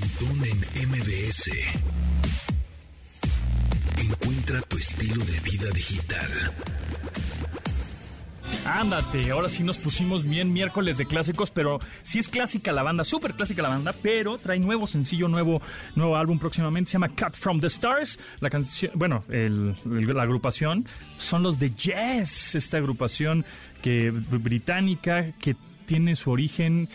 Pontón en MBS. Encuentra tu estilo de vida digital. Ándate, ahora sí nos pusimos bien miércoles de clásicos, pero sí es clásica la banda, súper clásica la banda, pero trae nuevo sencillo, nuevo, nuevo álbum próximamente, se llama Cut from the Stars. La canción, bueno, el- el- la agrupación son los de Jazz, esta agrupación que británica que tiene su origen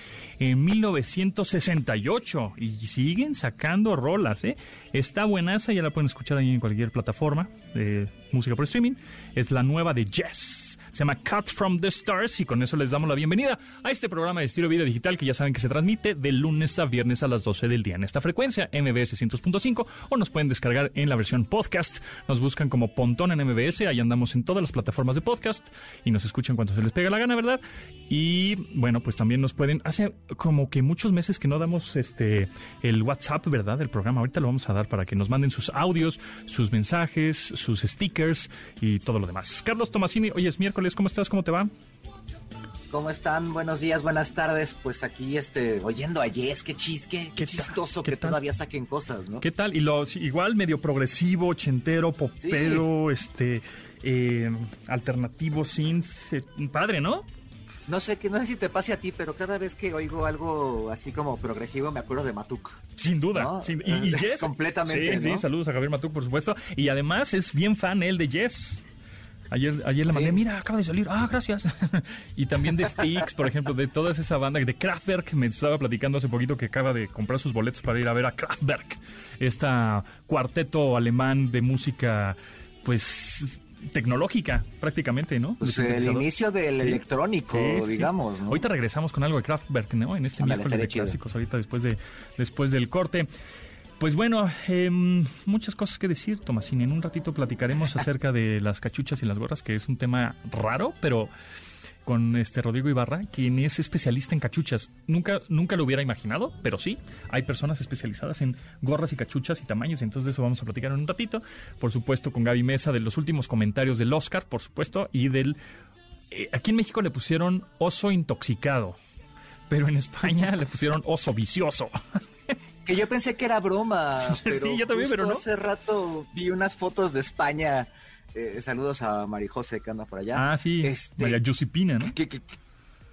en 1968 y siguen sacando rolas, ¿eh? Está buenaza, ya la pueden escuchar ahí en cualquier plataforma de música por streaming. Es la nueva de Jazz. Se llama Cut from the Stars y con eso les damos la bienvenida a este programa de estilo vida digital que ya saben que se transmite de lunes a viernes a las 12 del día en esta frecuencia MBS 100.5 o nos pueden descargar en la versión podcast. Nos buscan como Pontón en MBS, ahí andamos en todas las plataformas de podcast y nos escuchan cuando se les pega la gana, ¿verdad? Y bueno, pues también nos pueden hace como que muchos meses que no damos este el WhatsApp, ¿verdad? del programa. Ahorita lo vamos a dar para que nos manden sus audios, sus mensajes, sus stickers y todo lo demás. Carlos Tomasini, hoy es miércoles, ¿cómo estás? ¿Cómo te va? ¿Cómo están? Buenos días, buenas tardes. Pues aquí, este, oyendo a Yes, qué chis, qué, chistoso ¿Qué que tal? todavía saquen cosas, ¿no? ¿Qué tal? Y lo sí, igual medio progresivo, ochentero, popero, este eh, alternativo, synth, eh, padre, ¿no? No sé qué, no sé si te pase a ti, pero cada vez que oigo algo así como progresivo me acuerdo de Matuk. Sin duda. No, sin- y, y es Yes. completamente, Sí, ¿no? sí, saludos a Javier Matuk, por supuesto. Y además es bien fan él de Yes. Ayer, ayer le mandé, Sí. mira, acaba de salir, ah, gracias. y también de Styx, por ejemplo, de toda esa banda, de Kraftwerk, me estaba platicando hace poquito que acaba de comprar sus boletos para ir a ver a Kraftwerk, esta cuarteto alemán de música, pues, tecnológica, prácticamente, ¿no? Pues el inicio del Sí. electrónico, Sí, digamos, ¿no? Ahorita regresamos con algo de Kraftwerk, ¿no? En este Ándale, miércoles de chido. clásicos, ahorita después de después del corte. Pues bueno, em, muchas cosas que decir, Tomasini. En un ratito platicaremos acerca de las cachuchas y las gorras, que es un tema raro, pero con este Rodrigo Ibarra, quien es especialista en cachuchas. Nunca, nunca lo hubiera imaginado, pero sí, hay personas especializadas en gorras y cachuchas y tamaños, y entonces de eso vamos a platicar en un ratito. Por supuesto, con Gaby Mesa, de los últimos comentarios del Oscar, por supuesto, y del... eh, aquí en México le pusieron oso intoxicado, pero en España le pusieron oso vicioso. Que yo pensé que era broma, pero Sí, yo también, pero no. hace rato vi unas fotos de España. Eh, saludos a Marijose que anda por allá. Ah, sí, Este, María Josepina, ¿no? que- que- que-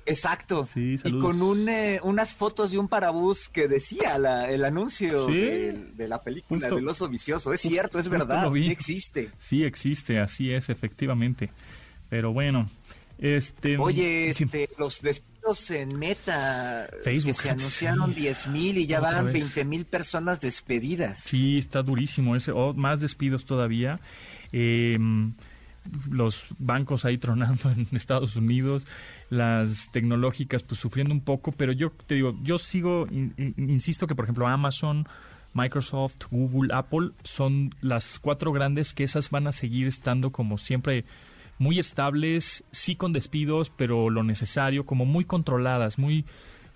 exacto. Sí, y con un, eh, unas fotos de un parabús que decía la- el anuncio Sí. de, de la película Justo- del oso vicioso. Es justo- cierto, es verdad, sí existe. Sí existe, así es, efectivamente. Pero bueno, este... Oye, sí. este, los despidos en Meta, Facebook, que se anunciaron sí. 10 mil y ya Otra van vez. 20 mil personas despedidas. Sí, está durísimo. Ese, oh, más despidos todavía. Eh, los bancos ahí tronando en Estados Unidos, las tecnológicas pues sufriendo un poco, pero yo te digo, yo sigo, in- in- insisto que por ejemplo Amazon, Microsoft, Google, Apple son las cuatro grandes que esas van a seguir estando como siempre muy estables, sí con despidos, pero lo necesario, como muy controladas, muy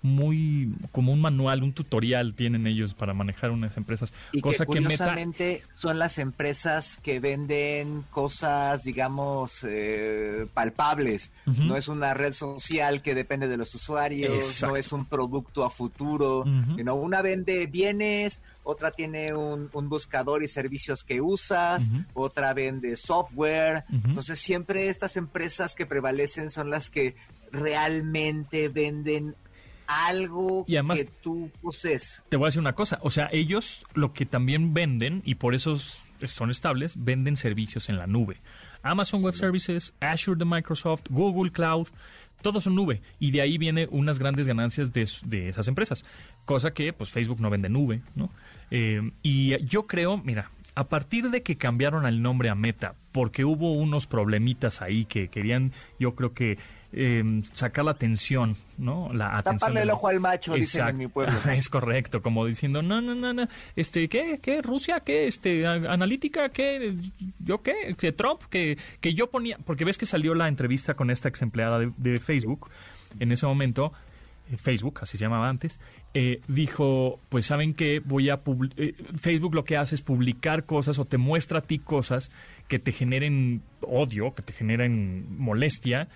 muy como un manual, un tutorial tienen ellos para manejar unas empresas, Y cosa que que, Meta curiosamente son las empresas que venden cosas, digamos, eh, palpables. No es una red social que depende de los usuarios, Exacto. no es un producto a futuro. Sino una vende bienes, otra tiene un, un buscador y servicios que usas, otra vende software. Entonces siempre estas empresas que prevalecen son las que realmente venden algo Y además- que tú posees. te voy a decir una cosa, o sea, ellos lo que también venden, y por eso son estables, venden servicios en la nube. Amazon Web Services, Azure de Microsoft, Google Cloud, todos son nube. Y de ahí viene unas grandes ganancias de esas empresas. Cosa que, pues, Facebook no vende nube, ¿no? Eh, y yo creo, mira, a partir de que cambiaron el nombre a Meta, porque hubo unos problemitas ahí que querían, yo creo que eh, sacar la atención, ¿no? La atención. Taparle el ojo al macho, dicen en mi pueblo. Es correcto, como diciendo, no, no, no, no, este, ¿qué? ¿Qué? ¿Rusia? ¿Qué? Este, analítica? ¿Qué? ¿Yo qué? ¿Que Trump? Que, que yo ponía, porque ves que salió la entrevista con esta ex empleada de, de Facebook, en ese momento, eh, Facebook, así se llamaba antes, eh, dijo, pues saben que voy a eh, Facebook lo que hace es publicar cosas o te muestra a ti cosas que te generen odio, que te generen molestia,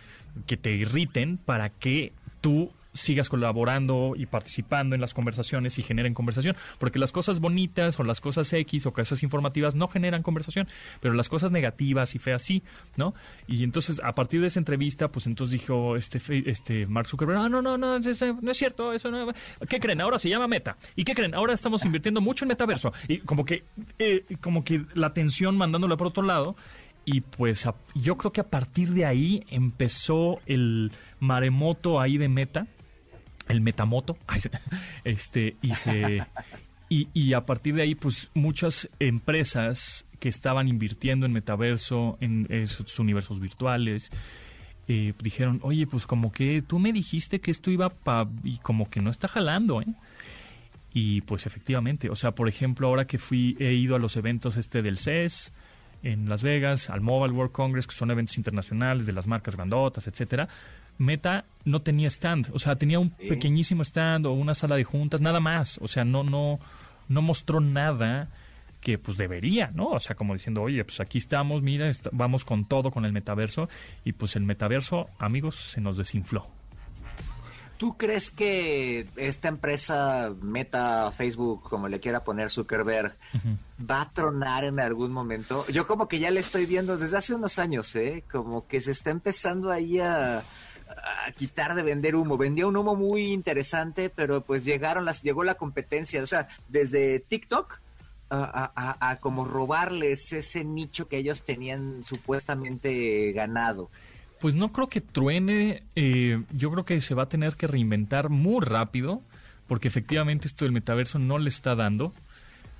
que te irriten para que tú sigas colaborando y participando en las conversaciones y generen conversación. Porque las cosas bonitas o las cosas X o cosas informativas no generan conversación, pero las cosas negativas y feas sí, ¿no? Y entonces, a partir de esa entrevista, pues entonces dijo este, este Mark Zuckerberg, ah, no, no, no, no, es cierto, eso no. ¿Qué creen? Ahora se llama Meta. ¿Y qué creen? Ahora estamos invirtiendo mucho en metaverso. Y como que, eh, como que la atención mandándola por otro lado. Y pues yo creo que a partir de ahí empezó el maremoto ahí de Meta el Metamoto, este, y se... Y, a partir de ahí, pues muchas empresas que estaban invirtiendo en metaverso, en esos universos virtuales, eh, dijeron, oye, pues como que tú me dijiste que esto iba para... y como que no está jalando, ¿eh? Y pues efectivamente, o sea, por ejemplo, ahora que fui, he ido a los eventos este del CES en Las Vegas, al Mobile World Congress, que son eventos internacionales de las marcas grandotas, etcétera, Meta no tenía stand, o sea, tenía un pequeñísimo stand o una sala de juntas, nada más, o sea, no, no, no mostró nada que pues debería, ¿no? O sea, como diciendo, oye, pues aquí estamos, mira, vamos con todo con el metaverso y pues el metaverso, amigos, se nos desinfló. ¿Tú crees que esta empresa Meta, Facebook, como le quiera poner Zuckerberg, va a tronar en algún momento? Yo como que ya le estoy viendo desde hace unos años, ¿eh? Como que se está empezando ahí a a quitar de vender humo. Vendía un humo muy interesante, pero pues llegaron las, llegó la competencia, o sea, desde TikTok a, como robarles ese nicho que ellos tenían supuestamente ganado. Pues no creo que truene, eh, yo creo que se va a tener que reinventar muy rápido, porque efectivamente esto del metaverso no le está dando.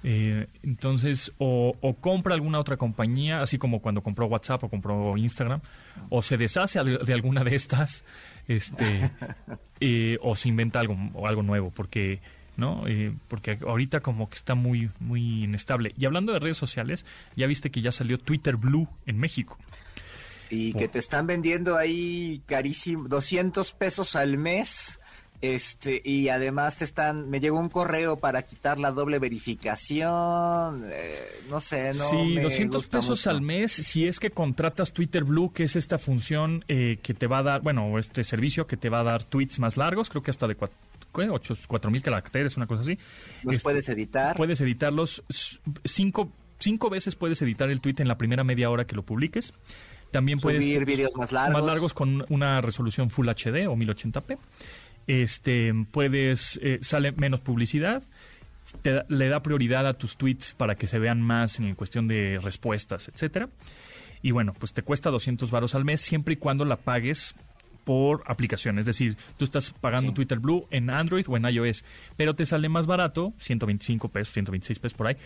Eh, entonces, o, compra alguna otra compañía, así como cuando compró WhatsApp o compró Instagram, o se deshace de alguna de estas, este, eh, o se inventa algo, algo nuevo, porque, ¿no? Eh, porque ahorita como que está muy, muy inestable. Y hablando de redes sociales, ya viste que ya salió Twitter Blue en México. Y que te están vendiendo ahí carísimo, 200 pesos al mes este, y además te están, me llegó un correo para quitar la doble verificación, eh, no sé, no. Sí, 200 pesos al mes si es que contratas Twitter Blue, que es esta función eh, que te va a dar, bueno, este servicio que te va a dar tweets más largos, creo que hasta de cuatro mil caracteres, una cosa así. ¿Los este, puedes editar? Puedes editarlos cinco, cinco veces puedes editar el tweet en la primera media hora que lo publiques. También puedes subir videos más largos. Más largos con una resolución Full HD o 1080p este, puedes, eh, sale menos publicidad, le da prioridad a tus tweets para que se vean más en cuestión de respuestas, etcétera. Y bueno, pues te cuesta 200 varos al mes siempre y cuando la pagues por aplicación. Es decir, tú estás pagando Twitter Blue en Android o en iOS, pero te sale más barato, 125 pesos, 126 pesos por ahí,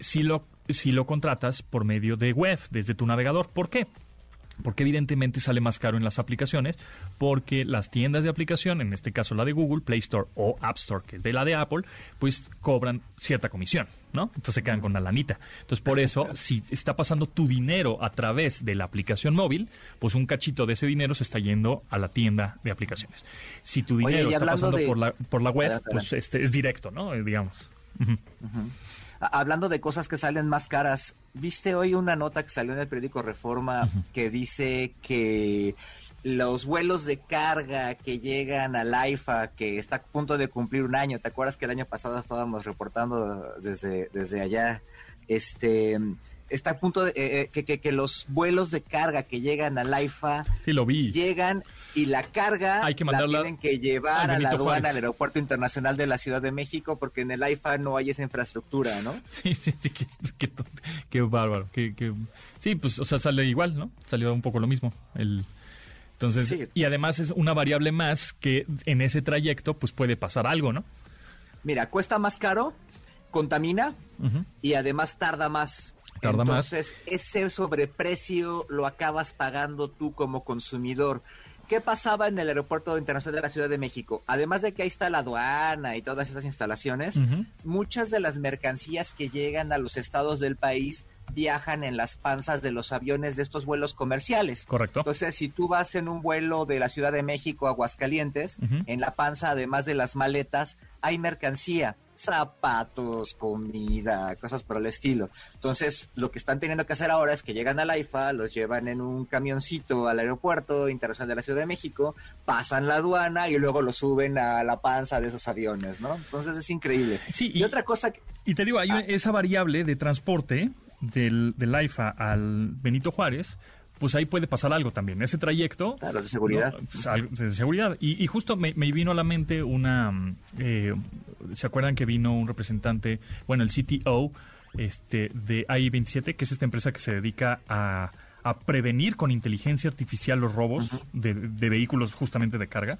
si lo, si lo contratas por medio de web, desde tu navegador. ¿Por qué? Porque evidentemente sale más caro en las aplicaciones, porque las tiendas de aplicación, en este caso la de Google, Play Store o App Store, que es de la de Apple, pues cobran cierta comisión, ¿no? Entonces se quedan con la lanita. Entonces por eso, si está pasando tu dinero a través de la aplicación móvil, pues un cachito de ese dinero se está yendo a la tienda de aplicaciones. Si tu dinero está pasando por, la, por la web, pues este es directo, ¿no? Digamos. Hablando de cosas que salen más caras, ¿viste hoy una nota que salió en el periódico Reforma que dice que los vuelos de carga que llegan al AIFA, que está a punto de cumplir un año, ¿te acuerdas que el año pasado estábamos reportando desde, desde allá? Este está a punto de eh, eh, que, los vuelos de carga que llegan al AIFA sí, lo vi. llegan y la carga Hay que la tienen que llevar a la aduana al aeropuerto internacional de la Ciudad de México porque en el AIFA no hay esa infraestructura, ¿no? Sí, sí, sí qué, bárbaro. sí, pues, o sea, sale igual, ¿no? Salió un poco lo mismo. El, entonces, y además es una variable más que en ese trayecto, pues puede pasar algo, ¿no? Mira, cuesta más caro, contamina y además tarda más. Entonces, ese sobreprecio lo acabas pagando tú como consumidor. ¿Qué pasaba en el aeropuerto internacional de la Ciudad de México? Además de que ahí está la aduana y todas esas instalaciones, muchas de las mercancías que llegan a los estados del país viajan en las panzas de los aviones de estos vuelos comerciales. Correcto. Entonces, si tú vas en un vuelo de la Ciudad de México a Aguascalientes, en la panza, además de las maletas, hay mercancía zapatos, comida, cosas por el estilo. Entonces, lo que están teniendo que hacer ahora es que llegan al AIFA, los llevan en un camioncito al aeropuerto internacional de la Ciudad de México, pasan la aduana y luego lo suben a la panza de esos aviones, ¿no? Entonces es increíble. Sí, y, otra cosa... Y te digo, hay Ah. esa variable de transporte del, del AIFA al Benito Juárez, pues ahí puede pasar algo también. Ese trayecto. Claro, de seguridad. ¿no? Pues, algo de seguridad. Y, y justo me, me vino a la mente una. mm, eh, ¿Se acuerdan que vino un representante, bueno, el CTO este, de AI27, que es esta empresa que se dedica a, a prevenir con inteligencia artificial los robos de, de vehículos justamente de carga?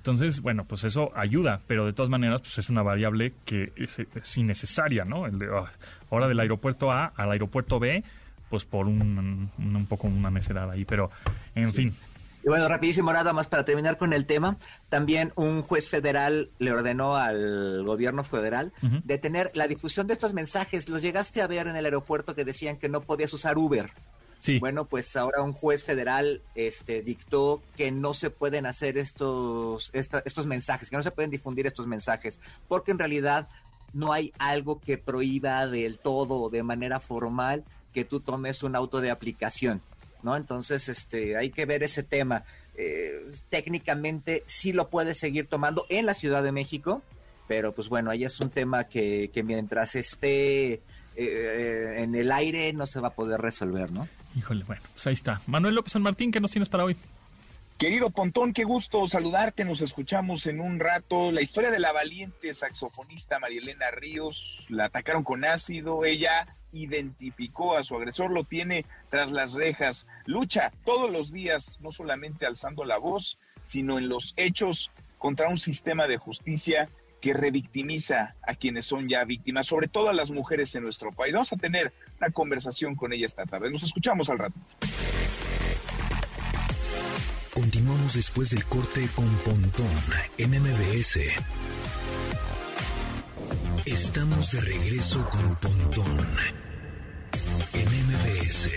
Entonces, bueno, pues eso ayuda, pero de todas maneras, pues es una variable que es, es innecesaria, ¿no? El de, ah, ahora del aeropuerto A al aeropuerto B, pues por un, un, un poco una necedad ahí, pero en fin. Y bueno, rapidísimo, nada más para terminar con el tema. También un juez federal le ordenó al gobierno federal detener la difusión de estos mensajes. Los llegaste a ver en el aeropuerto que decían que no podías usar Uber. Bueno, pues ahora un juez federal este, dictó que no se pueden hacer estos, esta- estos mensajes, que no se pueden difundir estos mensajes, porque en realidad no hay algo que prohíba del todo o de manera formal que tú tomes un auto de aplicación, ¿no? Entonces, este, hay que ver ese tema. Eh, técnicamente sí lo puedes seguir tomando en la Ciudad de México, pero pues bueno, ahí es un tema que, que mientras esté eh, eh, en el aire no se va a poder resolver, ¿no? Híjole, bueno, pues ahí está. Manuel López San Martín, ¿qué nos tienes para hoy? Querido Pontón, qué gusto saludarte. Nos escuchamos en un rato. La historia de la valiente saxofonista Marielena Ríos. La atacaron con ácido. Ella identificó a su agresor, lo tiene tras las rejas. Lucha todos los días, no solamente alzando la voz, sino en los hechos contra un sistema de justicia que revictimiza a quienes son ya víctimas, sobre todo a las mujeres en nuestro país. Vamos a tener una conversación con ella esta tarde. Nos escuchamos al rato. Continuamos después del corte con Pontón en MBS. Estamos de regreso con Pontón en MBS.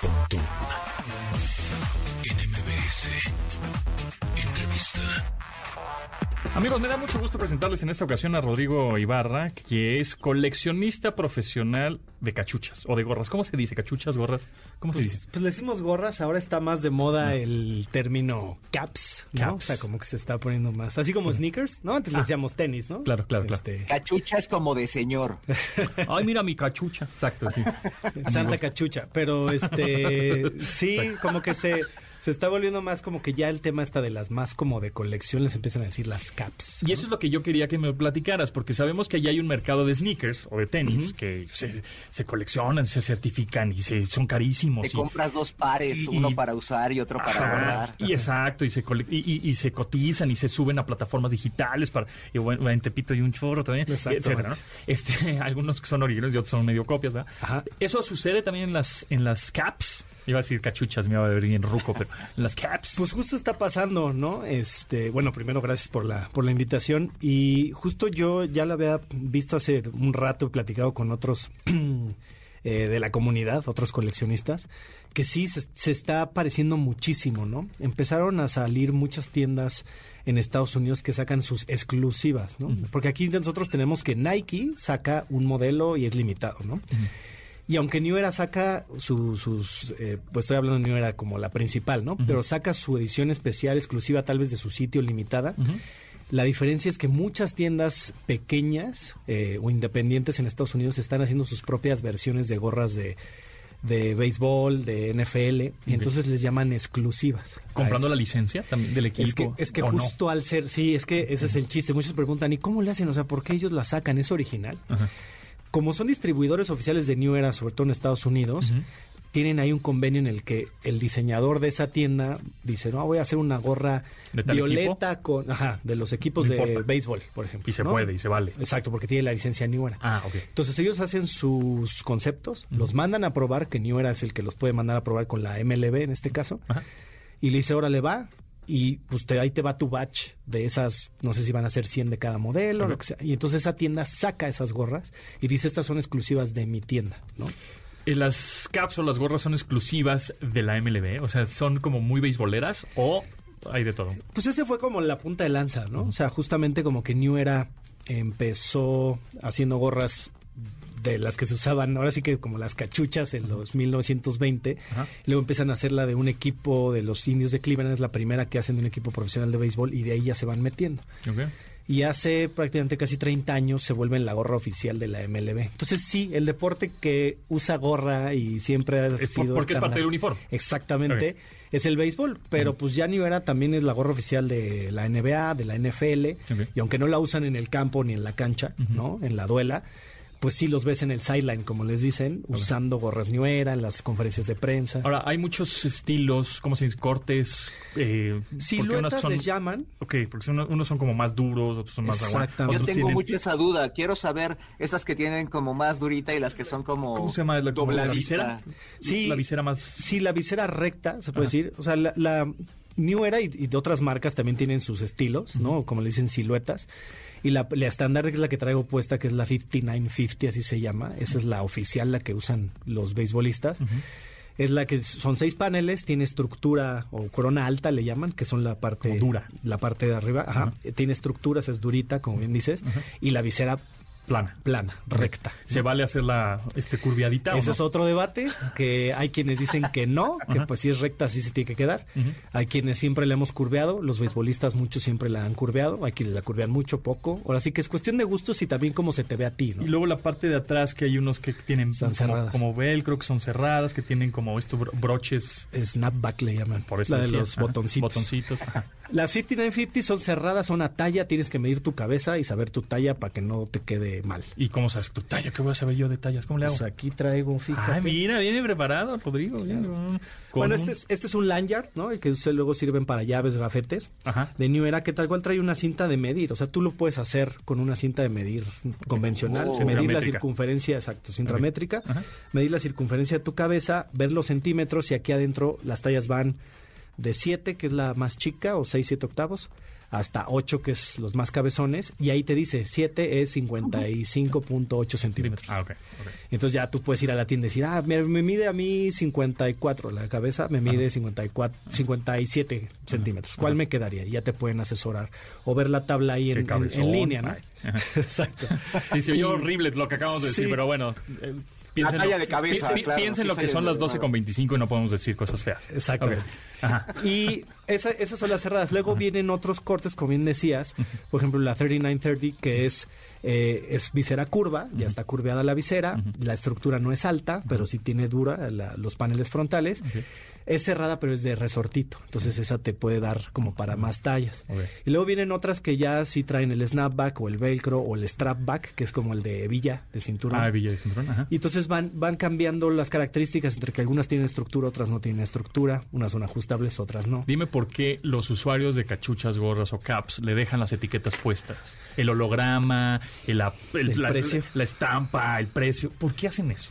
Pontón en MBS. Entrevista. Amigos, me da mucho gusto presentarles en esta ocasión a Rodrigo Ibarra, que es coleccionista profesional de cachuchas o de gorras. ¿Cómo se dice? ¿Cachuchas, gorras? ¿Cómo se dice? Pues, pues le decimos gorras, ahora está más de moda el término caps, ¿no? Caps. O sea, como que se está poniendo más. Así como sneakers, ¿no? Antes le decíamos tenis, ¿no? Claro, claro, claro. Este, Cachucha es como de señor. Ay, mira mi cachucha. Exacto, sí. Santa cachucha. Pero este sí, como que se, se está volviendo más como que ya el tema está de las más como de colección, les empiezan a decir las caps. Y eso es lo que yo quería que me platicaras, porque sabemos que allá hay un mercado de sneakers o de tenis que se, se coleccionan, se certifican y se, son carísimos. Te y- compras dos pares, y- uno y- para usar y otro para Ajá, guardar. Y exacto, y se, cole- y, y- y se cotizan y se suben a plataformas digitales para y bueno, en Tepito hay un chorro también, Exacto. etcétera, ¿no? Este, algunos que son originales y otros son medio copias, ¿verdad? Ajá. Eso sucede también en las en las caps. Iba a decir cachuchas, me iba a ver bien ruco, pero las caps. Pues justo está pasando, ¿no? Este, bueno, primero gracias por la por la invitación y justo yo ya lo había visto hace un rato, he platicado con otros eh, de la comunidad, otros coleccionistas, que sí se, se está apareciendo muchísimo, ¿no? Empezaron a salir muchas tiendas en Estados Unidos que sacan sus exclusivas, ¿no? Porque aquí nosotros tenemos que Nike saca un modelo y es limitado, ¿no? Y aunque New Era saca su- sus, eh, pues estoy hablando de New Era como la principal, ¿no? Pero saca su edición especial, exclusiva tal vez de su sitio limitada. La diferencia es que muchas tiendas pequeñas eh, o independientes en Estados Unidos están haciendo sus propias versiones de gorras de, de béisbol, de NFL, y entonces les llaman exclusivas. comprando la licencia también del Es que, equipo. es que ¿o no? justo al ser, sí, es que ese es el chiste. Muchos preguntan, ¿y cómo le hacen? O sea, ¿por qué ellos la sacan? ¿Es original? Ajá. Como son distribuidores oficiales de New Era, sobre todo en Estados Unidos, tienen ahí un convenio en el que el diseñador de esa tienda dice, no, voy a hacer una gorra ¿De tal violeta con, ajá, de los equipos No de importa. béisbol, por ejemplo. Y se ¿no? puede y se vale. Exacto, porque tiene la licencia New Era. Ah, ok. Entonces ellos hacen sus conceptos, los mandan a probar, que New Era es el que los puede mandar a probar con la MLB en este caso, Ajá. y le dice, órale, va, y pues te, ahí te va tu batch de esas, no sé si van a ser 100 de cada modelo, lo que sea. Y entonces esa tienda saca esas gorras y dice, estas son exclusivas de mi tienda, ¿no? Eh, ¿Las caps o las gorras son exclusivas de la MLB? O sea, ¿son como muy beisboleras o hay de todo? Pues ese fue como la punta de lanza, ¿no? O sea, justamente como que New Era empezó haciendo gorras de las que se usaban, ahora sí que como las cachuchas en los 1920. Ajá. Luego empiezan a hacer la de un equipo de los indios de Cleveland, es la primera que hacen de un equipo profesional de béisbol y de ahí ya se van metiendo. Y hace prácticamente casi 30 años se vuelven la gorra oficial de la MLB. Entonces sí, el deporte que usa gorra y siempre ha Es sido... porque es parte del uniforme. Exactamente. Es el béisbol, pero pues ya New Era también es la gorra oficial de la NBA, de la NFL, y aunque no la usan en el campo ni en la cancha, ¿no? En la duela, pues sí los ves en el sideline, como les dicen, usando gorras New Era en las conferencias de prensa. Ahora, hay muchos estilos, ¿cómo se dice? Cortes. Eh, porque Siluetas son- les llaman. Ok, porque son- unos son como más duros, otros son más. Exactamente. Yo tengo tienen- mucho esa duda. Quiero saber esas que tienen como más durita y las que son como. ¿Cómo se llama? ¿La, como la visera? Sí. La visera más... Sí, la visera recta, se puede Ajá. decir. O sea, la, la New Era y, y de otras marcas también tienen sus estilos, ¿no? Como le dicen, siluetas. Y la, la estándar que es la que traigo puesta, que es la 5950, así se llama. Esa es la oficial, la que usan los beisbolistas. Es la que son seis paneles, tiene estructura o corona alta, le llaman, que son la parte Como dura. La parte de arriba, ajá. Tiene estructuras, es durita, como bien dices. Y la visera Plana. plana, recta. ¿Se vale hacerla este, curviadita o Ese no? es otro debate, que hay quienes dicen que no, que Ajá. pues si es recta así se tiene que quedar. Hay quienes siempre la hemos curveado, los beisbolistas muchos siempre la han curveado, hay quienes la curvean mucho, poco. Ahora sí que es cuestión de gustos y también cómo se te ve a ti, ¿no? Y luego la parte de atrás que hay unos que tienen Están como, como velcro, que son cerradas, que tienen como estos bro- broches. Snapback le llaman, Por eso la de decía, los ajá, botoncitos. Botoncitos. ajá. Las 5950 son cerradas, son a talla, tienes que medir tu cabeza y saber tu talla para que no te quede mal. ¿Y cómo sabes tu talla? ¿Qué voy a saber yo de tallas? ¿Cómo le hago? Pues aquí traigo, fíjate. Ah, mira, viene preparado, Rodrigo. viene con Bueno, este es, este es un lanyard, ¿no? El que luego sirven para llaves, gafetes. Ajá. De New Era, que tal cual trae una cinta de medir. O sea, tú lo puedes hacer con una cinta de medir convencional. Oh. medir la circunferencia, exacto, cintramétrica. Ajá. Medir la circunferencia de tu cabeza, ver los centímetros y aquí adentro las tallas van de 7, que es la más chica, o 6, 7 octavos, hasta 8, que es los más cabezones. Y ahí te dice, 7 es 55.8 centímetros. Ah, ok. ok. Entonces ya tú puedes ir a la tienda y decir, ah, me, me mide a mí 54, la cabeza me mide 54, 57 centímetros. ¿Cuál me quedaría? Y ya te pueden asesorar. O ver la tabla ahí en, en- cabezón. en línea, ¿no? Ajá. Exacto. Sí, sí, oye horrible lo que acabamos de decir, pero bueno. Piensen talla lo- de cabeza, pi- pi- claro, Piensen sí lo que son las 12 con 25 y no podemos decir cosas feas. Ajá. Y esa- esas son las cerradas. Luego vienen otros cortes, como bien decías. Por ejemplo, la 3930, que es, eh, es visera curva, ya está curveada la visera. La estructura no es alta, pero sí tiene dura la- los paneles frontales. Es cerrada, pero es de resortito. Entonces esa te puede dar como para más tallas. Y luego vienen otras que ya sí traen el snapback o el velcro o el strapback, que es como el de hebilla de cinturón. Ah, Villa de Cinturón, ajá. Y entonces van, van cambiando las características entre que algunas tienen estructura, otras no tienen estructura, unas son ajustables, otras no. Dime por qué los usuarios de cachuchas, gorras o caps le dejan las etiquetas puestas. El holograma, el, ap- el- El la, precio. la estampa, el precio. ¿Por qué hacen eso?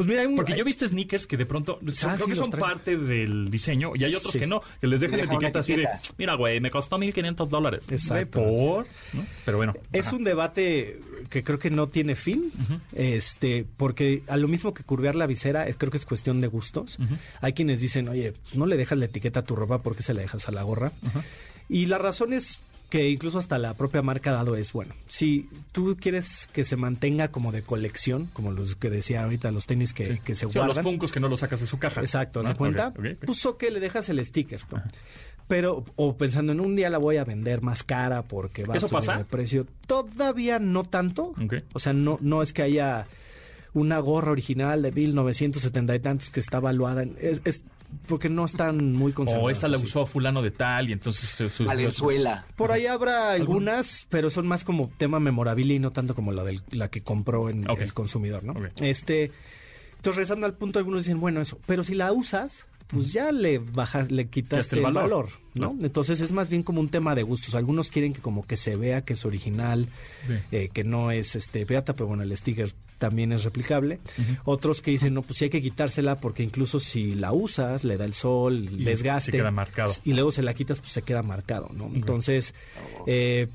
Pues mira, hay un- Porque yo he visto sneakers que de pronto son- Ah, creo sí, que son traen. parte del diseño y hay otros Sí. que no, que les dejan dejan una etiquetas así de, etiqueta. mira, güey, me costó 1500 dólares. Exacto. ¿Por? ¿No? Pero bueno. Es ajá. un debate que creo que no tiene fin, este, porque a lo mismo que curvear la visera, creo que es cuestión de gustos. Hay quienes dicen, oye, pues no le dejas la etiqueta a tu ropa porque se la dejas a la gorra. Y la razón es que incluso hasta la propia marca ha dado es, bueno, si tú quieres que se mantenga como de colección, como los que decía ahorita, los tenis que, Sí. que se Sí, o los guardan. funcos que no los sacas de su caja. Exacto, ¿haz ¿no? de cuenta? Ok, ok, ok. Pues o que le dejas el sticker, ¿no? Pero, o pensando en un día la voy a vender más cara porque va ¿Eso a subir pasa? de precio. Todavía no tanto. O sea, no, no es que haya una gorra original de 1970 y tantos que está valuada. en- es, es porque no están muy conservadas. O esta la así. usó fulano de tal y entonces... Valenzuela. Por ahí habrá algunas, pero son más como tema memorabilia y no tanto como la, del, la que compró en el consumidor, ¿no? Este, entonces, regresando al punto, algunos dicen, bueno, eso, pero si la usas, pues ya le bajas, le quitaste el valor, ¿no? Entonces es más bien como un tema de gustos. Algunos quieren que como que se vea que es original, eh, que no es este beata, pero bueno, el sticker también es replicable. Otros que dicen, no, pues sí hay que quitársela porque incluso si la usas, le da el sol, y desgaste. Se queda marcado. Y luego se la quitas, pues se queda marcado, ¿no? Entonces, eh,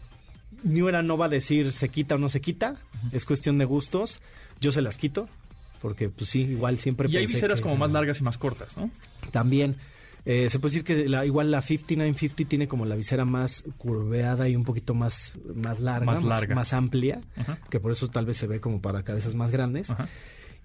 New Era no va a decir se quita o no se quita, es cuestión de gustos. Yo se las quito, porque pues sí, igual siempre Y hay viseras como más largas y más cortas, ¿no? También. Eh, se puede decir que la, igual la 5950 tiene como la visera más curveada y un poquito más, más larga, más, larga. más, amplia, que por eso tal vez se ve como para cabezas más grandes.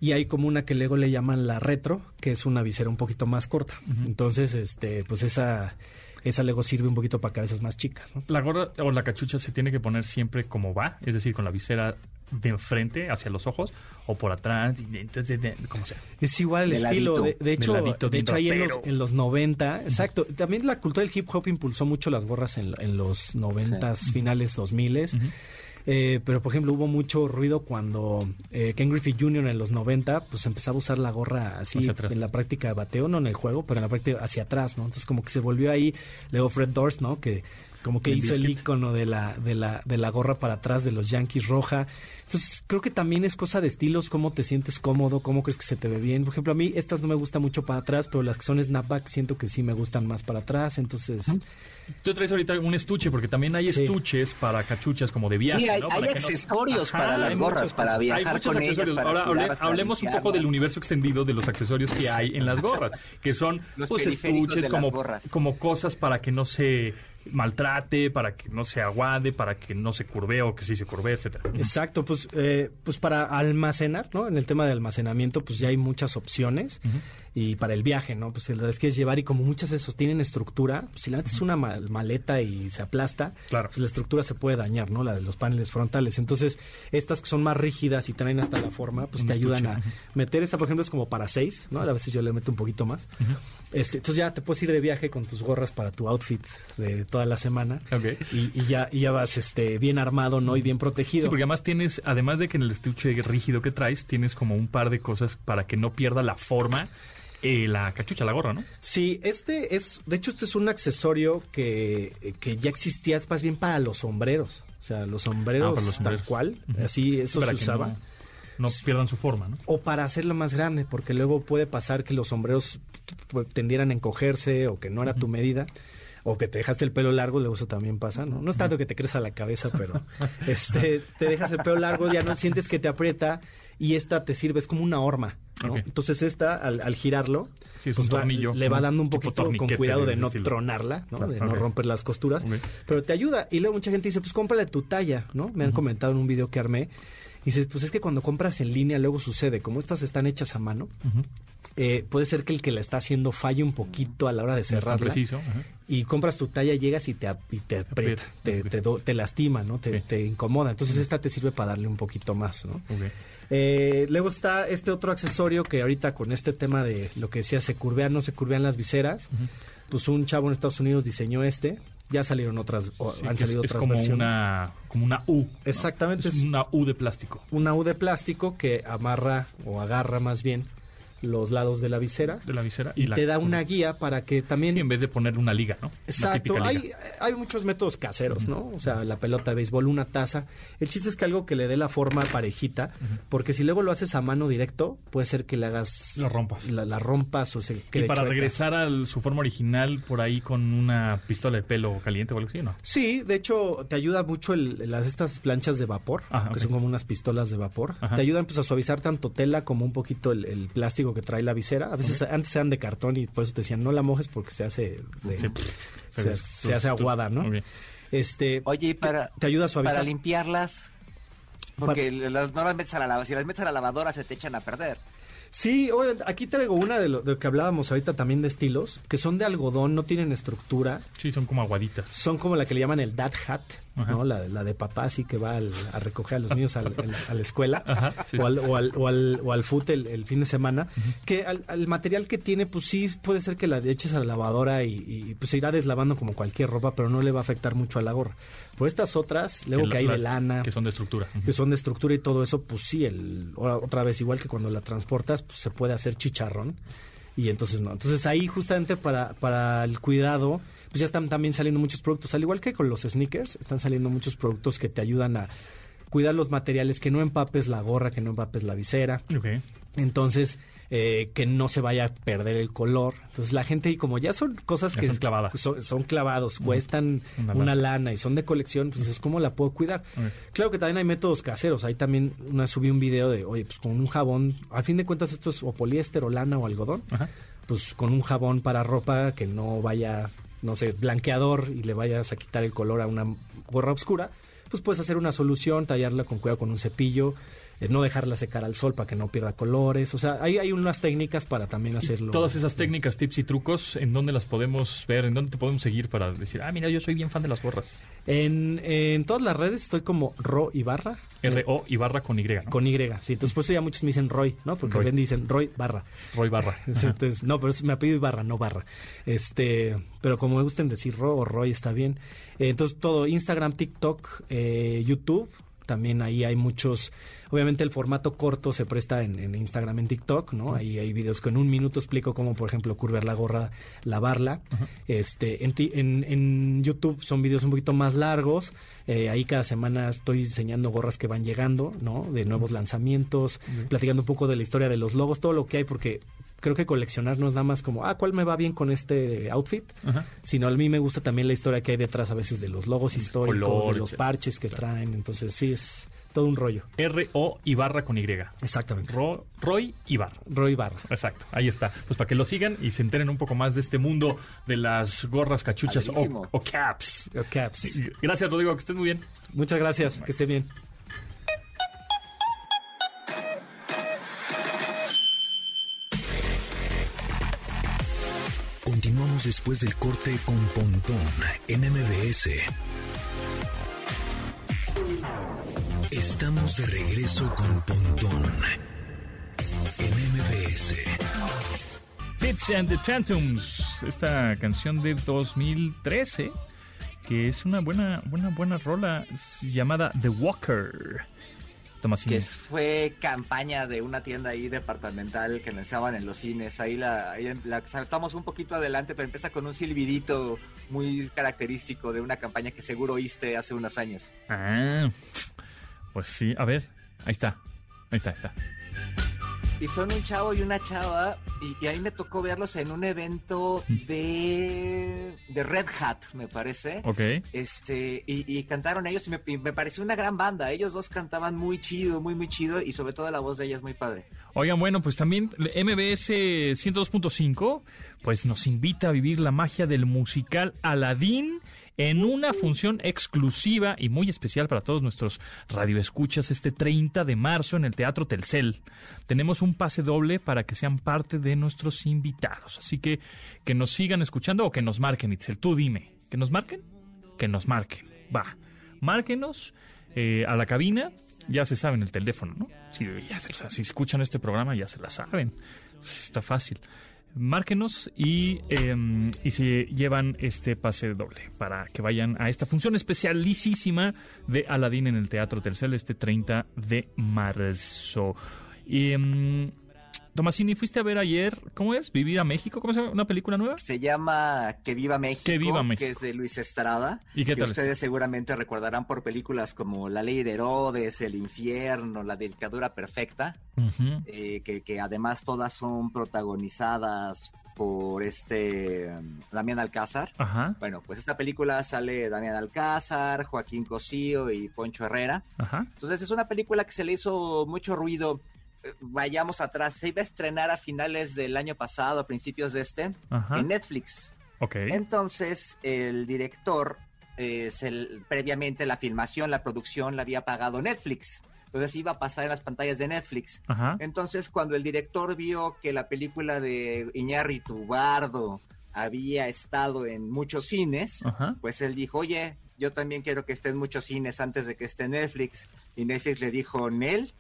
Y hay como una que luego le llaman la retro, que es una visera un poquito más corta. Entonces, este, pues esa esa luego sirve un poquito para cabezas más chicas. ¿no? La gorra o la cachucha se tiene que poner siempre como va, es decir, con la visera de enfrente hacia los ojos o por atrás, entonces, como sea. Es igual el estilo. De, hecho, de, hecho ahí en los, en los 90, exacto. También la cultura del hip hop impulsó mucho las gorras en, en los 90, finales 2000. Eh, pero, por ejemplo, hubo mucho ruido cuando eh, Ken Griffey Jr. en los 90, pues empezaba a usar la gorra así en la práctica de bateo, no en el juego, pero en la práctica hacia atrás, ¿no? Entonces, como que se volvió ahí, luego Fred Durst, ¿no? Que como que hizo el icono de la, de la, de la gorra para atrás de los Yankees roja. Entonces, creo que también es cosa de estilos, cómo te sientes cómodo, cómo crees que se te ve bien. Por ejemplo, a mí estas no me gustan mucho para atrás, pero las que son snapback siento que sí me gustan más para atrás. Entonces, Tú traes ahorita un estuche, porque también hay estuches para cachuchas como de viaje. Sí, hay, accesorios para las gorras, para viajar con ellas. Ahora hablemos un poco del universo extendido de los accesorios que hay en las gorras, que son pues, estuches como, como cosas para que no se maltrate, para que no se aguade, para que no se curvee o que sí se curvee, etcétera. Exacto, pues, eh, pues para almacenar, ¿no? En el tema de almacenamiento, pues ya hay muchas opciones y para el viaje, ¿no? Pues la es que es llevar y como muchas de esos tienen estructura, pues si la haces una maleta y se aplasta, claro. pues la estructura se puede dañar, ¿no? La de los paneles frontales. Entonces, estas que son más rígidas y traen hasta la forma, pues te ayudan a meter. Esta, por ejemplo, es como para seis, ¿no? A veces yo le meto un poquito más. este, entonces ya te puedes ir de viaje con tus gorras para tu outfit de toda la semana. Y, ya, y ya vas este, bien armado, ¿no? Y bien protegido. Sí, porque además tienes, además de que en el estuche rígido que traes, tienes como un par de cosas para que no pierda la forma eh, la cachucha, la gorra, ¿no? Sí, este es, de hecho, este es un accesorio que, ya existía más bien para los sombreros. O sea, los sombreros, ah, tal cual, así eso se usaba. No, pierdan su forma, ¿no? O para hacerlo más grande, porque luego puede pasar que los sombreros tendieran a encogerse o que no era tu medida o que te dejaste el pelo largo, luego eso también pasa, ¿no? No es tanto que te crezca la cabeza, pero este te dejas el pelo largo, ya no sientes que te aprieta y esta te sirve, es como una horma. ¿no? Entonces esta, al, girarlo, pues le va dando un poquito con cuidado de no tronarla, ¿no? de no romper las costuras, pero te ayuda. Y luego mucha gente dice, pues cómprale tu talla, ¿no? Me han comentado en un video que armé. Y dices, pues es que cuando compras en línea luego sucede, como estas están hechas a mano, eh, puede ser que el que la está haciendo falle un poquito a la hora de cerrarla. y compras tu talla, llegas y te, y te aprieta, te, te, lastima, ¿no? Te, te incomoda. Entonces esta te sirve para darle un poquito más, ¿no? Eh, luego está este otro accesorio que ahorita con este tema de lo que decía, se curvean, no se curvean las viseras. Pues un chavo en Estados Unidos diseñó este. Ya salieron otras, han salido es, otras como versiones. Una, como una U. Exactamente. Es una U de plástico. Una U de plástico que amarra o agarra más bien los lados de la visera. De la visera. Y, te da una guía para que también... Sí, en vez de poner una liga, ¿no? Exacto. Hay, hay muchos métodos caseros, ¿no? O sea, la pelota de béisbol, una taza. El chiste es que algo que le dé la forma parejita, porque si luego lo haces a mano directo, puede ser que le hagas... Lo rompas. La, rompas o se Y para regresar a su forma original, por ahí con una pistola de pelo caliente o algo así, ¿no? Sí, de hecho, te ayuda mucho las estas planchas de vapor, que son como unas pistolas de vapor. Te ayudan pues a suavizar tanto tela como un poquito el plástico que trae la visera. A veces antes eran de cartón y por eso te decían no la mojes porque se hace se, hace aguada, ¿no? Este, Oye, para te ayuda a suavizar. Para limpiarlas porque no las metes a la lavadora, si las metes a la lavadora se te echan a perder. Sí, aquí traigo una de lo, de lo, que hablábamos ahorita también de estilos, que son de algodón, no tienen estructura. Sí, son como aguaditas. Son como la que le llaman el dad hat, ¿no? La, de papá, así que va a recoger a los niños a la escuela o, al, o, al, o, al, o al foot el, fin de semana. Que al, material que tiene, pues sí, puede ser que la eches a la lavadora y, pues se irá deslavando como cualquier ropa, pero no le va a afectar mucho a la gorra. Por estas otras, luego que, hay de lana. Que son de estructura. Que son de estructura y todo eso, pues sí, el, otra vez, igual que cuando la transportas, pues se puede hacer chicharrón y entonces no. Entonces ahí justamente para, para el cuidado, pues ya están también saliendo muchos productos, al igual que con los sneakers, están saliendo muchos productos que te ayudan a cuidar los materiales, que no empapes la gorra, que no empapes la visera. Ok. Entonces, eh, que no se vaya a perder el color. Entonces la gente, y como ya son cosas Ya que son clavadas. son, son clavados, cuestan Una una, lana. lana y son de colección, pues es como la puedo cuidar. Claro que también hay métodos caseros. Ahí también una subí un video de, oye, pues con un jabón, al fin de cuentas esto es o poliéster o lana o algodón, Ajá. pues con un jabón para ropa que no vaya, no sé, blanqueador y le vayas a quitar el color a una gorra oscura, pues puedes hacer una solución, tallarla con cuidado con un cepillo, eh, no dejarla secar al sol para que no pierda colores. O sea, hay, hay unas técnicas para también hacerlo. Todas esas técnicas, tips y trucos, ¿en dónde las podemos ver? ¿En dónde te podemos seguir para decir, ah, mira, yo soy bien fan de las gorras? En, en todas las redes estoy como Ro Ibarra. R-O y barra con Y, ¿no? Con Y, sí. Entonces, por eso ya muchos me dicen Roy, ¿no? Porque Roy. ven dicen Roy Barra. Roy Barra. Entonces, no, pero es, me apellido Ibarra, no Barra. Este, pero como me gusten decir Ro o Roy, está bien. Eh, entonces, todo, Instagram, TikTok, eh, YouTube, también ahí hay muchos. Obviamente el formato corto se presta en, en Instagram, en TikTok, ¿no? Ahí hay videos que en un minuto explico cómo, por ejemplo, curvar la gorra, lavarla. Este, en, ti- en, en YouTube son videos un poquito más largos. Eh, ahí cada semana estoy diseñando gorras que van llegando, ¿no? De nuevos lanzamientos, platicando un poco de la historia de los logos, todo lo que hay, porque creo que coleccionar no es nada más como, ah, ¿cuál me va bien con este outfit? Ajá. Sino a mí me gusta también la historia que hay detrás a veces de los logos históricos, color, de los parches que traen. Entonces sí, es todo un rollo. R-O y barra con Y. Exactamente. Ro- Roy y barra. Roy Barra. Exacto, ahí está. Pues para que lo sigan y se enteren un poco más de este mundo de las gorras, cachuchas o, caps. O Caps. Gracias, Rodrigo, que estés muy bien. Muchas gracias. Que esté bien. Continuamos después del corte con Pontón en MBS. Estamos de regreso con Pontón en MBS. Fits and the Tantrums, esta canción de 2013, que es una buena, buena, buena rola llamada The Walker. Tomasini. que es- fue campaña de una tienda ahí departamental que lanzaban en los cines. Ahí la, ahí la saltamos un poquito adelante, pero empieza con un silbidito muy característico de una campaña que seguro oíste hace unos años. Ah, pues sí, a ver, ahí está, ahí está, ahí está. Y son un chavo y una chava, y, y ahí me tocó verlos en un evento de, de Red Hat, me parece. Ok. Este, y, y cantaron ellos y me, y me pareció una gran banda. Ellos dos cantaban muy chido, muy, muy chido, y sobre todo la voz de ella es muy padre. Oigan, bueno, pues también MBS 102.5 pues nos invita a vivir la magia del musical Aladdin en una función exclusiva y muy especial para todos nuestros radioescuchas este 30 de marzo en el Teatro Telcel. Tenemos un pase doble para que sean parte de nuestros invitados. Así que que nos sigan escuchando o que nos marquen, Itzel. Tú dime. ¿Que nos marquen? Que nos marquen. Va. Márquenos eh, a la cabina. Ya se saben el teléfono, ¿no? Si, ya se- si escuchan este programa, ya se la saben. Está fácil. Márquenos y, eh, y se llevan este pase doble para que vayan a esta función especialísima de Aladdin en el Teatro Telcel este 30 de marzo. Y, em, Tomasini, fuiste a ver ayer, ¿cómo es? ¿Vivir a México? ¿Cómo se llama? ¿Una película nueva? Se llama Que Viva México, Que Viva México. que es de Luis Estrada. ¿Y qué que tal ustedes seguramente recordarán por películas como La Ley de Herodes, El Infierno, La Dictadura Perfecta, eh, que, que además todas son protagonizadas por este um, Damián Alcázar. Ajá, Bueno, pues esta película sale Damián Alcázar, Joaquín Cosío y Poncho Herrera. ajá. Entonces es una película que se le hizo mucho ruido. Vayamos atrás, se iba a estrenar a finales del año pasado, a principios de este, Ajá. en Netflix. Entonces, el director, eh, se- previamente la filmación, la producción la había pagado Netflix. Entonces iba a pasar en las pantallas de Netflix. Ajá. Entonces, cuando el director vio que la película de Iñárritu Bardo había estado en muchos cines, Ajá. pues él dijo, oye, yo también quiero que esté en muchos cines antes de que esté en Netflix. Y Netflix le dijo, Nel.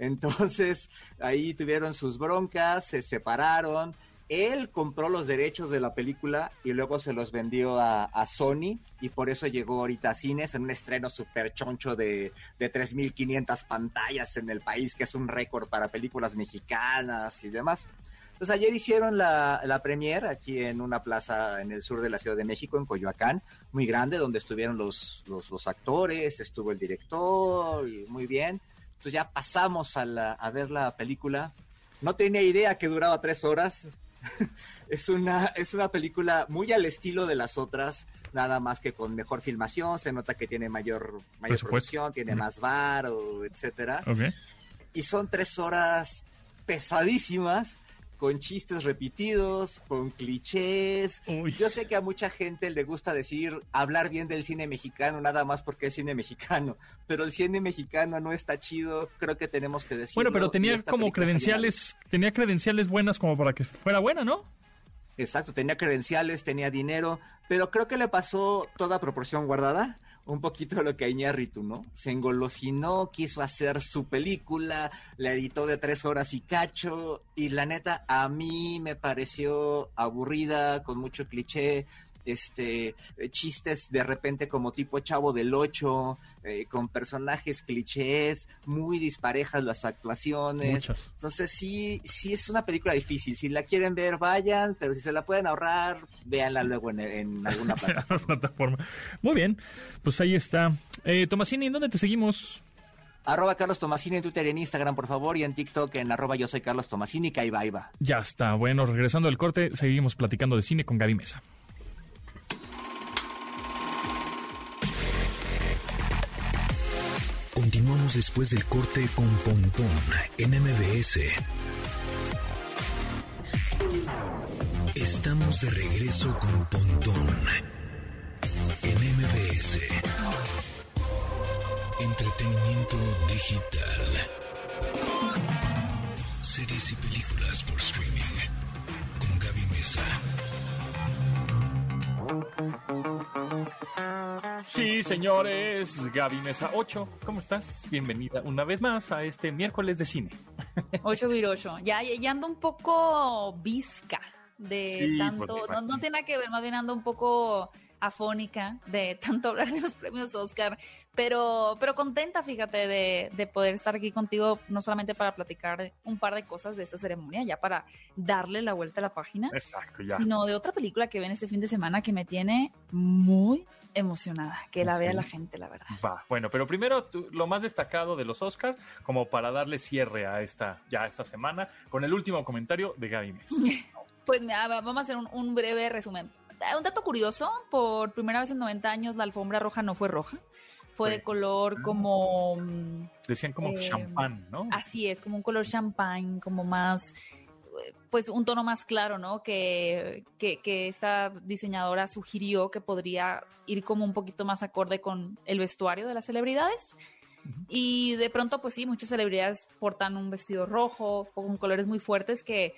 Entonces, ahí tuvieron sus broncas, se separaron. Él compró los derechos de la película y luego se los vendió a, Sony y por eso llegó ahorita a cines en un estreno súper choncho de, de 3.500 pantallas en el país, que es un récord para películas mexicanas y demás. Pues ayer hicieron la, la premier aquí en una plaza en el sur de la Ciudad de México, en Coyoacán, muy grande, donde estuvieron los, los, los actores, estuvo el director, y muy bien. Entonces ya pasamos a, la, a ver la película. No tenía idea que duraba tres horas. es, una, es una película muy al estilo de las otras, nada más que con mejor filmación. Se nota que tiene mayor, mayor producción, tiene más bar, o etcétera y son tres horas pesadísimas, con chistes repetidos, con clichés. Uy. Yo sé que a mucha gente le gusta decir, hablar bien del cine mexicano, nada más porque es cine mexicano, pero el cine mexicano no está chido, creo que tenemos que decirlo. Bueno, pero tenía como credenciales, tenía credenciales buenas como para que fuera buena, ¿no? Exacto, tenía credenciales, tenía dinero, pero creo que le pasó toda proporción guardada. Un poquito lo que a Iñárritu, ¿no? Se engolosinó, quiso hacer su película, la editó de tres horas y cacho, y la neta, a mí me pareció aburrida, con mucho cliché, este, eh, chistes de repente como tipo Chavo del Ocho, eh, con personajes clichés, muy disparejas las actuaciones. Muchas. Entonces sí, sí es una película difícil. Si la quieren ver, vayan, pero si se la pueden ahorrar, véanla luego en, en alguna plataforma. plataforma. Muy bien, pues ahí está. Eh, Tomasini, ¿en dónde te seguimos? arroba Carlos Tomasini en Twitter y en Instagram, por favor, y en TikTok en arroba yo soy Carlos Tomasini, va. Ya está. Bueno, regresando del corte, seguimos platicando de cine con Gaby Mesa. Continuamos después del corte con Pontón en MBS. Estamos de regreso con Pontón en MBS. Entretenimiento digital. Series y películas por streaming. Con Gaby Mesa. Sí, señores, Gaby Mesa 8, ¿cómo estás? Bienvenida una vez más a este miércoles de cine. 8 virocho. Ya, ya ando un poco visca de Sí, tanto. pues, me no, no tiene nada que ver, más bien ando un poco afónica de tanto hablar de los premios Oscar. Pero, pero contenta, fíjate, de, de poder estar aquí contigo, no solamente para platicar un par de cosas de esta ceremonia, ya para darle la vuelta a la página, Exacto, ya. sino de otra película que ven este fin de semana que me tiene muy emocionada. Que la ¿En vea la gente, la verdad. Va, bueno, pero primero tú- lo más destacado de los Oscar, como para darle cierre a esta, ya a esta semana, con el último comentario de Gaby Mesa. Pues va- vamos a hacer un, un breve resumen. Eh, Un dato curioso, por primera vez en 90 años la alfombra roja no fue roja, fue de color como... mm, Decían como Eh, champán, ¿no? Así es, como un color champagne, como más, pues un tono más claro, ¿no? Que, que, que esta diseñadora sugirió que podría ir como un poquito más acorde con el vestuario de las celebridades. Y de pronto, pues sí, muchas celebridades portan un vestido rojo o con colores muy fuertes que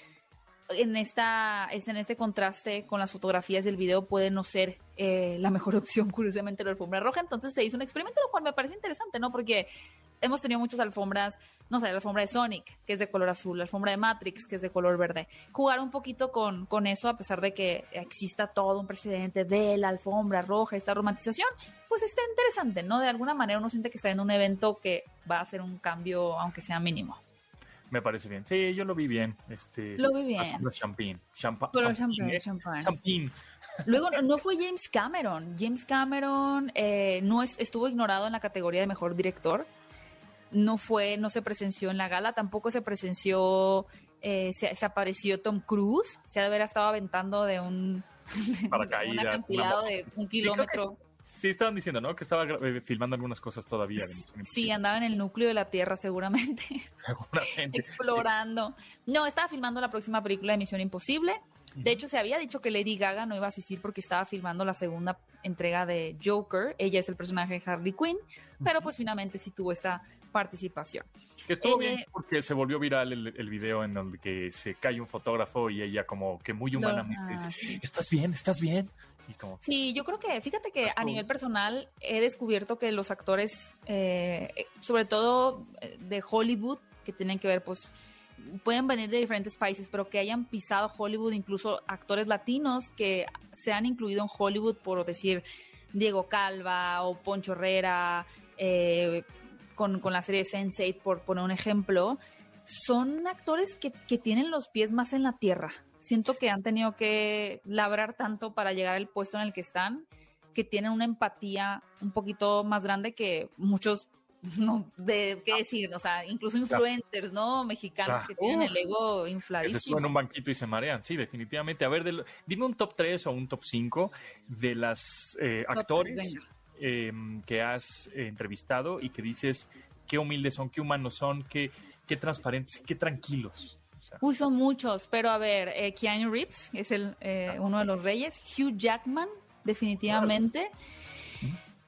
en esta en este contraste con las fotografías del video puede no ser eh, la mejor opción, curiosamente, la alfombra roja. Entonces se hizo un experimento, lo cual me parece interesante, ¿no? Porque hemos tenido muchas alfombras, no sé, la alfombra de Sonic, que es de color azul, la alfombra de Matrix, que es de color verde. Jugar un poquito con, con eso, a pesar de que exista todo un precedente de la alfombra roja, esta romantización, pues está interesante, ¿no? De alguna manera uno siente que está en un evento que va a hacer un cambio, aunque sea mínimo. Me parece bien. Sí, yo lo vi bien. Este, Lo vi bien. Champagne. Champa, champagne, champagne. Luego no- fue James Cameron. James Cameron eh, no es- estuvo ignorado en la categoría de mejor director. No fue, no se presenció en la gala, tampoco se presenció, eh, se, se apareció Tom Cruise. Se ha de haber estado aventando de un, Paracaídas, un una acantilado de un kilómetro. Sí, estaban diciendo, ¿no? Que estaba eh, filmando algunas cosas todavía. Sí, andaba en el núcleo de la Tierra seguramente, Seguramente. explorando. No, estaba filmando la próxima película de Misión Imposible. De hecho, se había dicho que Lady Gaga no iba a asistir porque estaba filmando la segunda entrega de Joker. Ella es el personaje de Harley Quinn, pero pues finalmente sí tuvo esta participación. Que estuvo Eh, bien porque se volvió viral el, el video en el que se cae un fotógrafo y ella como que muy humanamente ah, dice, sí. ¿estás bien? ¿Estás bien? Y como, Sí, yo creo que, fíjate que a Estuvo- nivel personal he descubierto que los actores, eh, eh, sobre todo eh, de Hollywood, que tienen que ver, pues, pueden venir de diferentes países, pero que hayan pisado Hollywood, incluso actores latinos que se han incluido en Hollywood, por decir Diego Calva o Poncho Herrera, eh, con, con la serie Sense8, por poner un ejemplo, son actores que, que tienen los pies más en la tierra. Siento que han tenido que labrar tanto para llegar al puesto en el que están, que tienen una empatía un poquito más grande que muchos no, de qué decir, o sea, incluso influencers, ¿no? Mexicanos Claro. que tienen el ego Que se infladísimo. suben en un banquito y se marean, sí, definitivamente. A ver, del- dime un top 3 o un top 5 de las eh, actores eh, que has eh, entrevistado y que dices qué humildes son, qué humanos son, qué, qué transparentes, qué tranquilos. O sea, Uy, son muchos, pero a ver, eh, Keanu Reeves es el, eh, uno de los reyes, Hugh Jackman, definitivamente.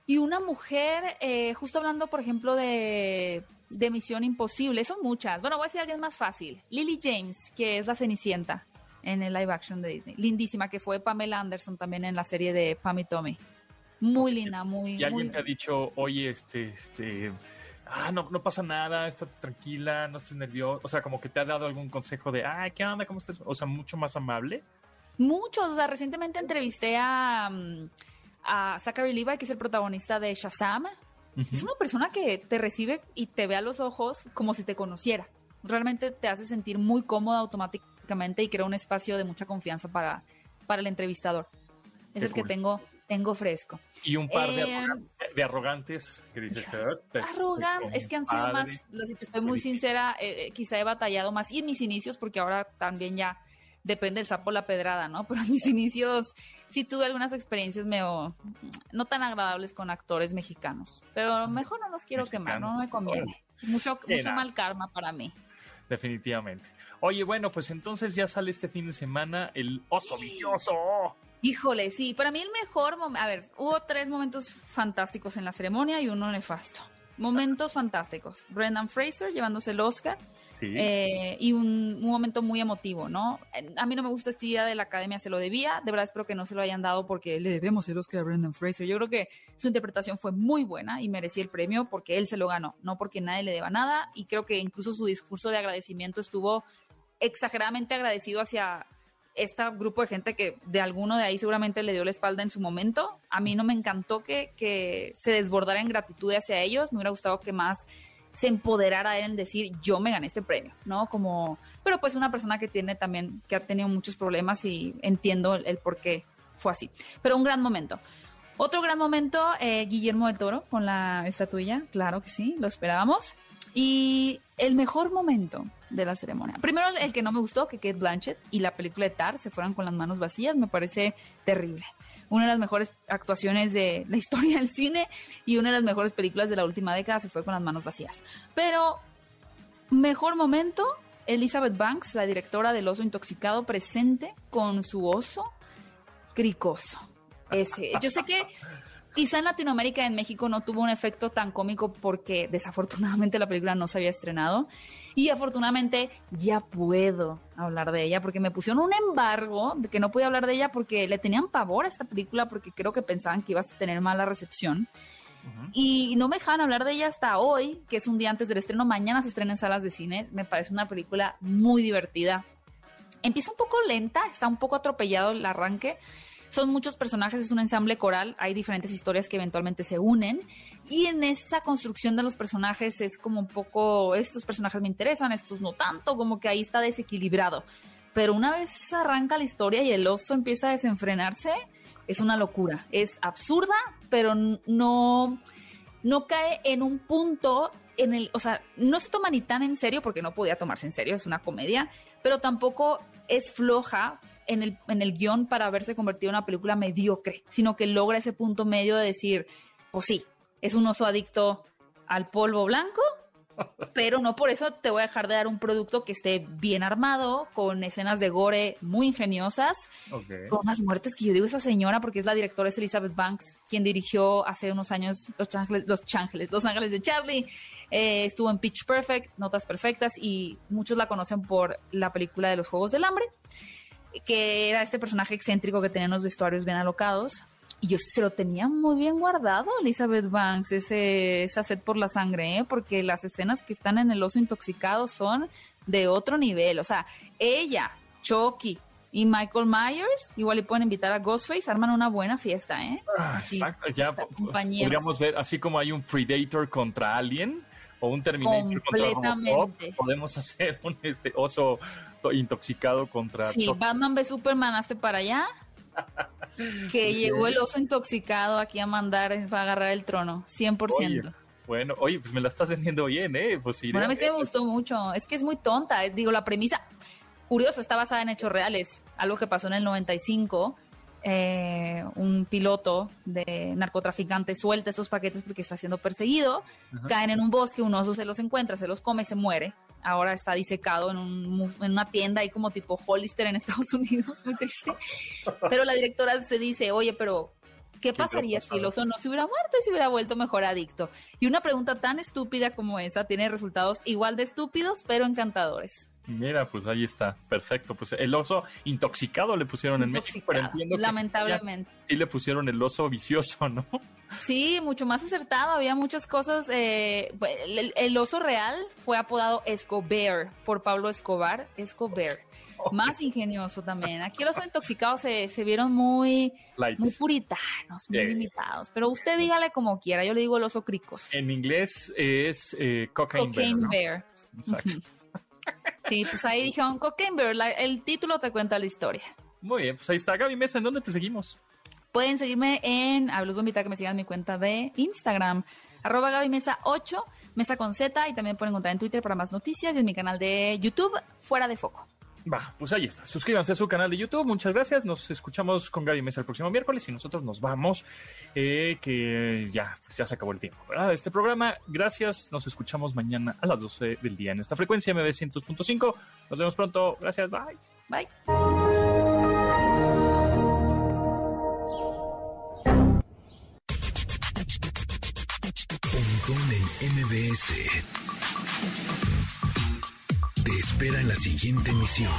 Y una mujer, eh, justo hablando, por ejemplo, de, de Misión Imposible, son muchas. Bueno, voy a decir alguien más fácil. Lily James, que es la Cenicienta en el live action de Disney. Lindísima, que fue Pamela Anderson también en la serie de Pam y Tommy. Muy linda, muy... y alguien muy- te ha dicho, oye, este, este, ah, no, no pasa nada, está tranquila, no estés nervioso. O sea, como que te ha dado algún consejo de, ay, ¿qué onda? ¿Cómo estás? O sea, mucho más amable. Muchos, o sea, recientemente entrevisté a, mm, a Zachary Levi, que es el protagonista de Shazam. Es una persona que te recibe y te ve a los ojos como si te conociera. Realmente te hace sentir muy cómoda automáticamente y crea un espacio de mucha confianza para, para el entrevistador. Es Qué el que tengo, tengo fresco. Y un par de, Eh, arrogan- de arrogantes que dices, "Ah, te- Arrogante, es que han sido padre". más, si te estoy muy sincera, eh, eh, quizá he batallado más, y en mis inicios, porque ahora también ya depende el sapo la pedrada, ¿no? Pero en mis inicios sí tuve algunas experiencias medio, no tan agradables con actores mexicanos, pero mejor no los quiero quemar, no me conviene. Mucho, mucho mal karma para mí. Definitivamente. Oye, bueno, pues entonces ya sale este fin de semana el oso vicioso. Híjole, sí, para mí el mejor momento, a ver, hubo tres momentos fantásticos en la ceremonia y uno nefasto. Momentos fantásticos. Brendan Fraser llevándose el Oscar, Sí. Eh, y un, un momento muy emotivo, ¿no? A mí no me gusta esta idea de la academia, se lo debía, de verdad espero que no se lo hayan dado porque le debemos el Oscar a Brendan Fraser. Yo creo que su interpretación fue muy buena y merecía el premio porque él se lo ganó, no porque nadie le deba nada, y creo que incluso su discurso de agradecimiento estuvo exageradamente agradecido hacia este grupo de gente que de alguno de ahí seguramente le dio la espalda en su momento. A mí no me encantó que, que se desbordara en gratitud hacia ellos, me hubiera gustado que más se empoderara en decir yo me gané este premio, ¿no? Como, pero pues una persona que tiene también, que ha tenido muchos problemas y entiendo el, el por qué fue así. Pero un gran momento. Otro gran momento, eh, Guillermo del Toro con la estatuilla, claro que sí, lo esperábamos. Y el mejor momento de la ceremonia. Primero el que no me gustó, que Kate Blanchett y la película de Tar se fueran con las manos vacías, me parece terrible. Una de las mejores actuaciones de la historia del cine y una de las mejores películas de la última década se fue con las manos vacías. Pero mejor momento, Elizabeth Banks, la directora del oso intoxicado, presente con su oso cricoso. Ese. Yo sé que quizá en Latinoamérica, en México, no tuvo un efecto tan cómico porque desafortunadamente la película no se había estrenado. Y afortunadamente ya puedo hablar de ella porque me pusieron un embargo de que no podía hablar de ella porque le tenían pavor a esta película porque creo que pensaban que ibas a tener mala recepción. Y no me dejaban hablar de ella hasta hoy, que es un día antes del estreno. Mañana se estrena en salas de cine. Me parece una película muy divertida. Empieza un poco lenta, está un poco atropellado el arranque. Son muchos personajes, es un ensamble coral, hay diferentes historias que eventualmente se unen. Y en esa construcción de los personajes es como un poco, estos personajes me interesan, estos no tanto, como que ahí está desequilibrado. Pero una vez arranca la historia y el oso empieza a desenfrenarse, es una locura. Es absurda, pero no, no cae en un punto en el, o sea, no se toma ni tan en serio porque no podía tomarse en serio, es una comedia, pero tampoco es floja en el, en el guion para haberse convertido en una película mediocre, sino que logra ese punto medio de decir, pues sí, es un oso adicto al polvo blanco, pero no por eso te voy a dejar de dar un producto que esté bien armado, con escenas de gore muy ingeniosas, Ok. con unas muertes que yo digo esa señora porque es la directora es Elizabeth Banks quien dirigió hace unos años Los Ángeles Los Ángeles Los Ángeles de Charlie eh, estuvo en Pitch Perfect Notas Perfectas y muchos la conocen por la película de los Juegos del Hambre que era este personaje excéntrico que tenía unos vestuarios bien alocados y yo se lo tenía muy bien guardado Elizabeth Banks ese esa sed por la sangre ¿eh? porque las escenas que están en el oso intoxicado son de otro nivel o sea ella Chucky y Michael Myers, igual le pueden invitar a Ghostface, arman una buena fiesta, ¿eh? Ah, Así, Exacto, ya compañía. podríamos ver, así como hay un Predator contra Alien, o un Terminator contra Robocop, podemos hacer un este oso intoxicado contra Sí. Batman v Superman, hazte para allá. Que llegó el oso intoxicado aquí a mandar para agarrar el trono, 100%. Oye, bueno, oye, pues me la estás vendiendo bien, ¿eh? Pues iré Bueno, a a mí es que me ver. gustó mucho. Es que es muy tonta. eh, Digo, la premisa, curioso, está basada en hechos reales. Algo que pasó en el 95. eh, un piloto de narcotraficante suelta estos paquetes porque está siendo perseguido. Ajá. Caen en un bosque, un oso se los encuentra, se los come, se muere. Ahora está disecado en, un en una tienda ahí como tipo Hollister en Estados Unidos. Muy triste. Pero la directora se dice, oye, pero ¿qué pasaría si el oso no se hubiera muerto y se hubiera vuelto mejor adicto? Y una pregunta tan estúpida como esa tiene resultados igual de estúpidos, pero encantadores. Mira, pues ahí está, perfecto. Pues el oso intoxicado le pusieron en México, pero que lamentablemente. sí le pusieron el oso vicioso, ¿no? Sí, mucho más acertado. Había muchas cosas. eh, el, el oso real fue apodado Escobar por Pablo Escobar. Escobar. Más ingenioso también. Aquí los intoxicados se, se vieron muy, puritanos, muy Sí. limitados. Pero usted dígale como quiera. Yo le digo el oso cricos. En inglés es eh, cocaine, Cocaine bear, ¿no? Bear. Exacto. Sí, pues ahí dijeron Cocaine Bear. el título te cuenta la historia. Muy bien, pues ahí está. Gaby Mesa, ¿en dónde te seguimos? Pueden seguirme en, ah, los voy a invitar a que me sigan en mi cuenta de Instagram, arroba Gaby Mesa 8, Mesa con Z, y también pueden encontrar en Twitter para más noticias y en mi canal de YouTube, Fuera de Foco. Va, pues ahí está. Suscríbanse a su canal de YouTube. Muchas gracias. Nos escuchamos con Gaby Mesa el próximo miércoles y nosotros nos vamos, eh, que ya, pues ya se acabó el tiempo, ¿verdad? Este programa, gracias. Nos escuchamos mañana a las 12 del día en esta frecuencia MB 100.5. Nos vemos pronto. Gracias. Bye. Bye. Pontón en MBS. Espera en la siguiente emisión.